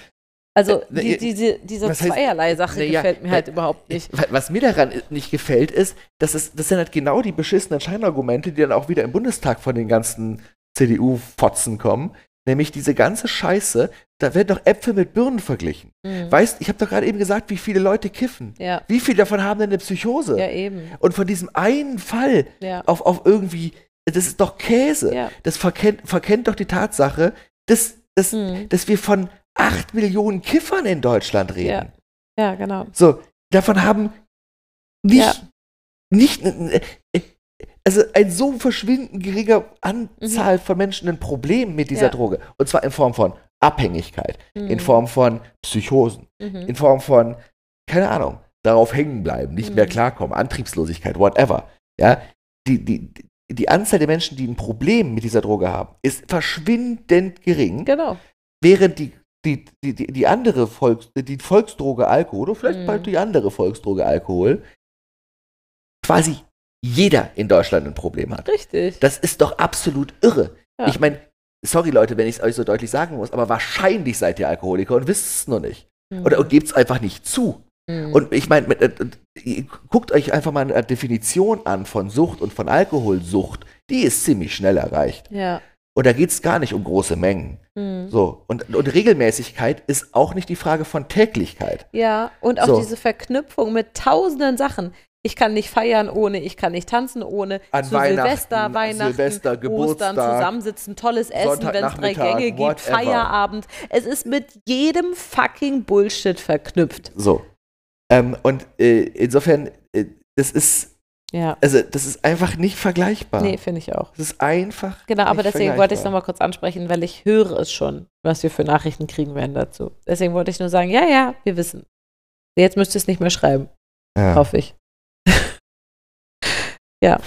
Also Äh, die, diese, diese was heißt- Zweierlei-Sache Naja, gefällt mir halt überhaupt nicht. Wa- Was mir daran nicht gefällt, ist, dass es, das sind halt genau die beschissenen Scheinargumente, die dann auch wieder im Bundestag von den ganzen CDU-Fotzen kommen. Nämlich diese ganze Scheiße, da werden doch Äpfel mit Birnen verglichen. Mhm. Weißt, ich habe doch gerade eben gesagt, wie viele Leute kiffen. Ja, Wie viele davon haben denn eine Psychose? ja, eben. Und von diesem einen Fall Ja, auf, auf irgendwie, das ist doch Käse. ja. Das verkennt, verkennt doch die Tatsache, dass, dass, Mhm. dass wir von 8 Millionen Kiffern in Deutschland reden. Ja. ja, genau. So, davon haben nicht, Ja. nicht, äh, also ein so verschwindend geringer Anzahl von Menschen ein Problem mit dieser Mhm. Ja. Droge. Und zwar in Form von Abhängigkeit, in Mhm. Form von Psychosen, Mhm. in Form von, keine Ahnung, darauf hängen bleiben, nicht Mhm. mehr klarkommen, Antriebslosigkeit, whatever. Ja, die, die, die Anzahl der Menschen, die ein Problem mit dieser Droge haben, ist verschwindend gering, Genau. während die, die, die, die, andere Volks, die Volksdroge Alkohol, oder vielleicht Mhm. bald die andere Volksdroge Alkohol, quasi jeder in Deutschland ein Problem hat. Richtig. Das ist doch absolut irre. Ja. Ich meine, sorry Leute, wenn ich es euch so deutlich sagen muss, aber wahrscheinlich seid ihr Alkoholiker und wisst es noch nicht. Mhm. Oder gebt es einfach nicht zu. Mhm. Und ich meine, äh, äh, guckt euch einfach mal eine Definition an von Sucht und von Alkoholsucht. Die ist ziemlich schnell erreicht. ja. Und da geht es gar nicht um große Mengen. Mhm. So. Und, und Regelmäßigkeit ist auch nicht die Frage von Täglichkeit. Ja, und auch So. diese Verknüpfung mit tausenden Sachen. Ich kann nicht feiern ohne, ich kann nicht tanzen ohne, An zu Weihnachten, Silvester, Weihnachten, Silvester, Ostern, Geburtstag, zusammensitzen, tolles Essen, wenn es drei Gänge gibt, whatever. Feierabend. Es ist mit jedem fucking Bullshit verknüpft. So. Ähm, und äh, insofern, äh, das ist, Ja. also das ist einfach nicht vergleichbar. Nee, finde ich auch. Das ist einfach. Genau, aber deswegen wollte ich es nochmal kurz ansprechen, weil ich höre es schon, was wir für Nachrichten kriegen werden dazu. Deswegen wollte ich nur sagen, ja, ja, wir wissen. Jetzt müsst ihr es nicht mehr schreiben, Ja. hoffe ich. [laughs] ja.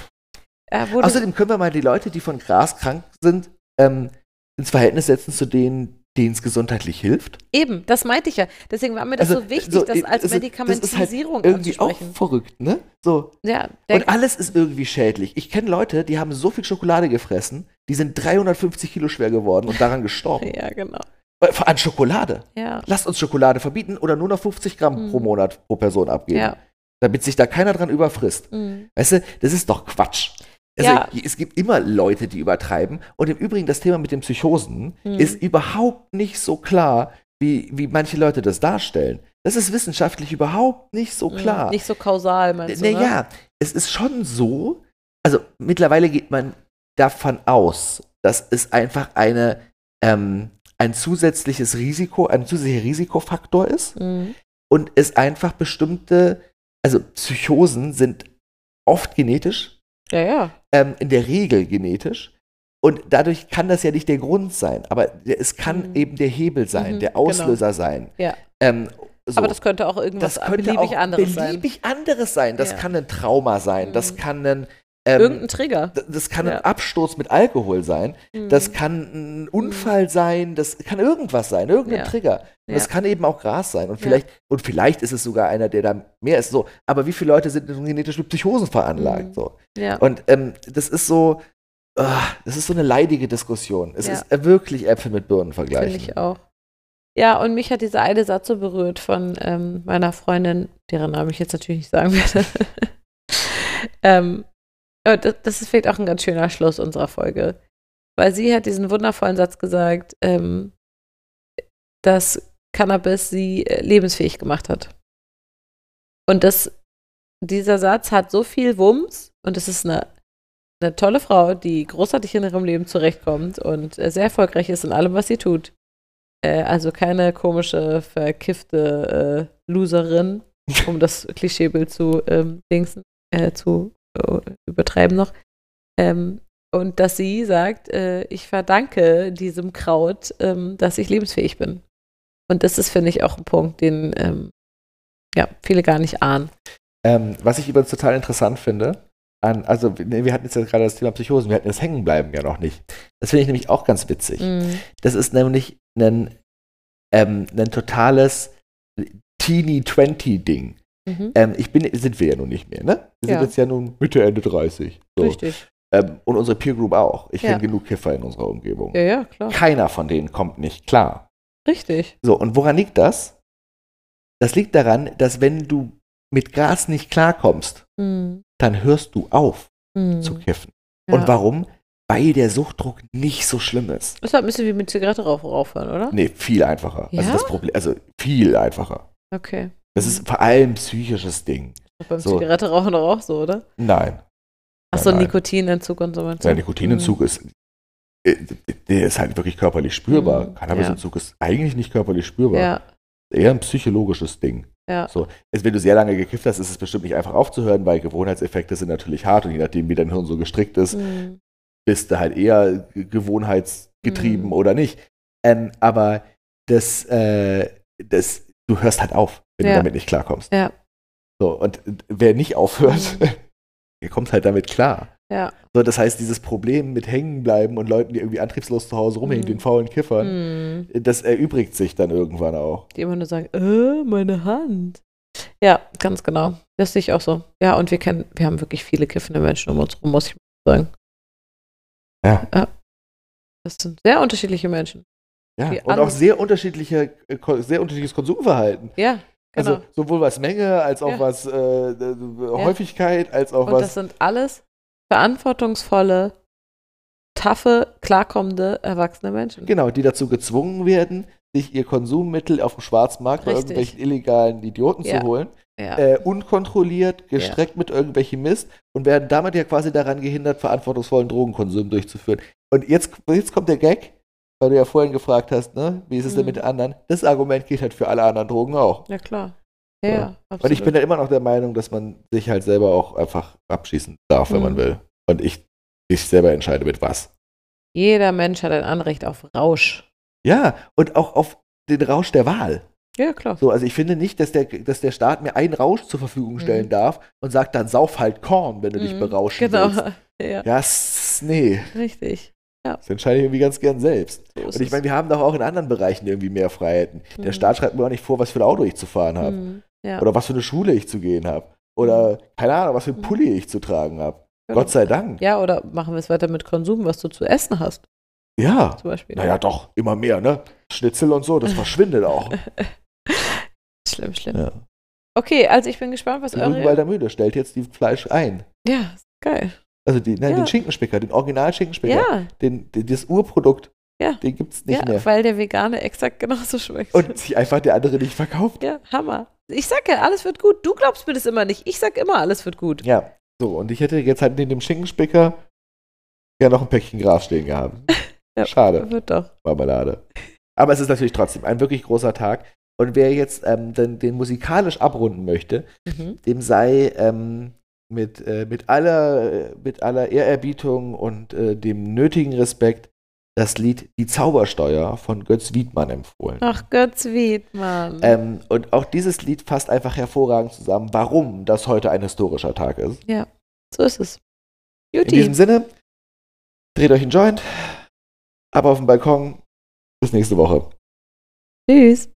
Äh, Außerdem können wir mal die Leute, die von Gras krank sind, ähm, ins Verhältnis setzen zu denen, denen es gesundheitlich hilft. Eben, das meinte ich ja. Deswegen war mir das Also, so wichtig, so, das als das ist- das ist halt Medikamentisierung Irgendwie auch verrückt, ne? So. Ja, Und alles ist irgendwie schädlich. Ich kenne Leute, die haben so viel Schokolade gefressen, die sind 350 Kilo schwer geworden und daran gestorben. [laughs] ja, genau. Äh, An Schokolade. Ja, Lasst uns Schokolade verbieten oder nur noch 50 Gramm Mhm. pro Monat pro Person abgeben. ja. Damit sich da keiner dran überfrisst. Mhm. Weißt du, das ist doch Quatsch. Also, Ja. es gibt immer Leute, die übertreiben. Und im Übrigen, das Thema mit den Psychosen Mhm. ist überhaupt nicht so klar, wie, wie manche Leute das darstellen. Das ist wissenschaftlich überhaupt nicht so klar. Mhm. Nicht so kausal, meinst du? naja, Ne? es ist schon so, also mittlerweile geht man davon aus, dass es einfach eine, ähm, ein zusätzliches Risiko, ein zusätzlicher Risikofaktor ist Mhm. und es einfach bestimmte, also Psychosen sind oft genetisch, Ja, ja. ähm, in der Regel genetisch. Und dadurch kann das ja nicht der Grund sein, aber es kann Mhm. eben der Hebel sein, Mhm, der genau. Auslöser sein. Ja. Ähm, so. Aber das könnte auch irgendwas das könnte beliebig auch anderes beliebig anderes sein. Das Ja. kann ein Trauma sein, das Mhm. kann ein, sein. Ähm, Irgendein Trigger. das kann Ja. ein Absturz mit Alkohol sein, das Mhm. kann ein Unfall sein, das kann irgendwas sein, irgendein Ja. Trigger. Und das Ja. kann eben auch Gras sein. Und Ja. vielleicht, und vielleicht ist es sogar einer, der da mehr ist. So. Aber wie viele Leute sind genetisch mit Psychosen veranlagt? Mhm. So. ja. Und ähm, das ist so, ah, das ist so eine leidige Diskussion. Es Ja. ist äh, wirklich Äpfel mit Birnen vergleichen. Finde ich auch. Ja, und mich hat dieser eine Satz so berührt von ähm, meiner Freundin, deren Namen ich jetzt natürlich nicht sagen werde. [laughs] ähm, das, das ist vielleicht auch ein ganz schöner Schluss unserer Folge. Weil sie hat diesen wundervollen Satz gesagt, ähm, dass Cannabis sie äh, lebensfähig gemacht hat. Und das, dieser Satz hat so viel Wumms und es ist eine, eine tolle Frau, die großartig in ihrem Leben zurechtkommt und äh, sehr erfolgreich ist in allem, was sie tut. Äh, also keine komische, verkiffte äh, Loserin, um das [laughs] Klischeebild zu ähm, dingsen, äh, zu übertreiben noch. Ähm, und dass sie sagt, äh, ich verdanke diesem Kraut, ähm, dass ich lebensfähig bin. Und das ist, finde ich, auch ein Punkt, den ähm, ja, viele gar nicht ahnen. Ähm, was ich übrigens total interessant finde, an, also nee, wir hatten jetzt ja gerade das Thema Psychosen, wir hatten das Hängenbleiben ja noch nicht. Das finde ich nämlich auch ganz witzig. Mhm. Das ist nämlich ein, ähm, ein totales Teeny-20-Ding. Mhm. Ähm, ich bin, sind wir ja nun nicht mehr, ne? Wir Ja. sind jetzt ja nun Mitte, Ende 30. So. Richtig. Ähm, und unsere Peer Group auch. Ich Ja. kenne genug Kiffer in unserer Umgebung. Ja, ja, klar. Keiner von denen kommt nicht klar. Richtig. So, und woran liegt das? Das liegt daran, dass wenn du mit Gras nicht klarkommst, Mhm. dann hörst du auf Mhm. zu kiffen. Ja. Und warum? Weil der Suchtdruck nicht so schlimm ist. Ist halt ein bisschen wie mit Zigarette rauf, raufhören, oder? Nee, viel einfacher. Also Ja? das Problem, also viel einfacher. Okay. Das ist vor allem ein psychisches Ding. Beim So. Zigarette rauchen doch auch so, oder? Nein. Achso. Nikotinentzug und so weiter. Der Nikotinentzug ist, äh, der ist halt wirklich körperlich spürbar. Mhm, Cannabisentzug ist eigentlich nicht körperlich spürbar. Ja, Eher ein psychologisches Ding. ja. So, also wenn du sehr lange gekifft hast, ist es bestimmt nicht einfach aufzuhören, weil Gewohnheitseffekte sind natürlich hart und je nachdem, wie dein Hirn so gestrickt ist, Mhm. bist du halt eher ge- gewohnheitsgetrieben Mhm. oder nicht. Ähm, aber das, äh, das, du hörst halt auf, wenn Ja. du damit nicht klarkommst. Ja. So, und wer nicht aufhört, Mhm. [laughs] der kommt halt damit klar. Ja. So, das heißt, dieses Problem mit Hängenbleiben und Leuten, die irgendwie antriebslos zu Hause rumhängen, Mhm. den faulen Kiffern, Hm. das erübrigt sich dann irgendwann auch. Die immer nur sagen, äh, meine Hand. Ja, ganz genau. Das sehe ich auch so. Ja, und wir kennen, wir haben wirklich viele kiffende Menschen um uns rum, muss ich sagen. Ja. Das sind sehr unterschiedliche Menschen. Ja, und auch anderen- sehr unterschiedliche, äh, sehr unterschiedliches Konsumverhalten. Ja, genau. Also sowohl was Menge, als auch Ja. was äh, äh, Häufigkeit, als auch und das was. sind alles verantwortungsvolle, taffe, klarkommende, erwachsene Menschen. Genau, die dazu gezwungen werden, sich ihr Konsummittel auf dem Schwarzmarkt bei Richtig. irgendwelchen illegalen Idioten Ja. zu holen. Ja. Äh, unkontrolliert, gestreckt mit irgendwelchem Mist und werden damit ja quasi daran gehindert, verantwortungsvollen Drogenkonsum durchzuführen. Und jetzt, jetzt kommt der Gag, weil du ja vorhin gefragt hast, ne, wie ist es denn Mhm. mit den anderen? Das Argument gilt halt für alle anderen Drogen auch. ja, klar. Ja, Ja. ja, Und absolut. ich bin da immer noch der Meinung, dass man sich halt selber auch einfach abschießen darf, wenn Mhm. man will. Und ich, ich selber entscheide mit was. Jeder Mensch hat ein Anrecht auf Rausch. Ja, und auch auf den Rausch der Wahl. Ja, klar. So, also ich finde nicht, dass der, dass der Staat mir einen Rausch zur Verfügung stellen Mhm. darf und sagt, dann sauf halt Korn, wenn du dich Mhm. berauschen Genau. willst. [laughs] Ja, Ja, s- nee, richtig. Das entscheide ich irgendwie ganz gern selbst. So Und ich meine, wir haben doch auch in anderen Bereichen irgendwie mehr Freiheiten. Der Mhm. Staat schreibt mir auch nicht vor, was für ein Auto ich zu fahren habe. Mhm. Ja. Oder was für eine Schule ich zu gehen habe. Oder, keine Ahnung, was für ein Mhm. Pulli ich zu tragen habe. Genau. Gott sei Dank. Ja, oder machen wir es weiter mit Konsum, was du zu essen hast, Ja. zum Beispiel. Naja, doch, immer mehr, ne? Schnitzel und so, das verschwindet auch. [laughs] Schlimm, schlimm. Ja. Okay, also ich bin gespannt, was Die eure... Rügenwalder Mühle stellt jetzt die Fleisch ein. Ja, geil. Also die, nein, Ja. den Schinkenspicker, den Original-Schinkenspicker. Ja, Den, den, das Urprodukt, Ja. den gibt es nicht ja mehr. weil der Vegane exakt genauso schmeckt. Und sich einfach der andere nicht verkauft. ja, Hammer. Ich sag ja, alles wird gut. Du glaubst mir das immer nicht. Ich sag immer, alles wird gut. Ja. So, und ich hätte jetzt halt neben dem Schinkenspicker ja noch ein Päckchen Gras stehen gehabt. [laughs] Ja. Schade, Wird doch. Marmelade. Aber es ist natürlich trotzdem ein wirklich großer Tag. Und wer jetzt ähm, den, den musikalisch abrunden möchte, Mhm. dem sei ähm, mit, äh, mit, aller, mit aller Ehrerbietung und äh, dem nötigen Respekt das Lied Die Zaubersteuer von Götz Wiedmann empfohlen. Ach, Götz Wiedmann. Ähm, und auch dieses Lied fasst einfach hervorragend zusammen, warum das heute ein historischer Tag ist. so ist es. In Juti. diesem Sinne, dreht euch einen Joint, ab auf den Balkon, bis nächste Woche. Tschüss.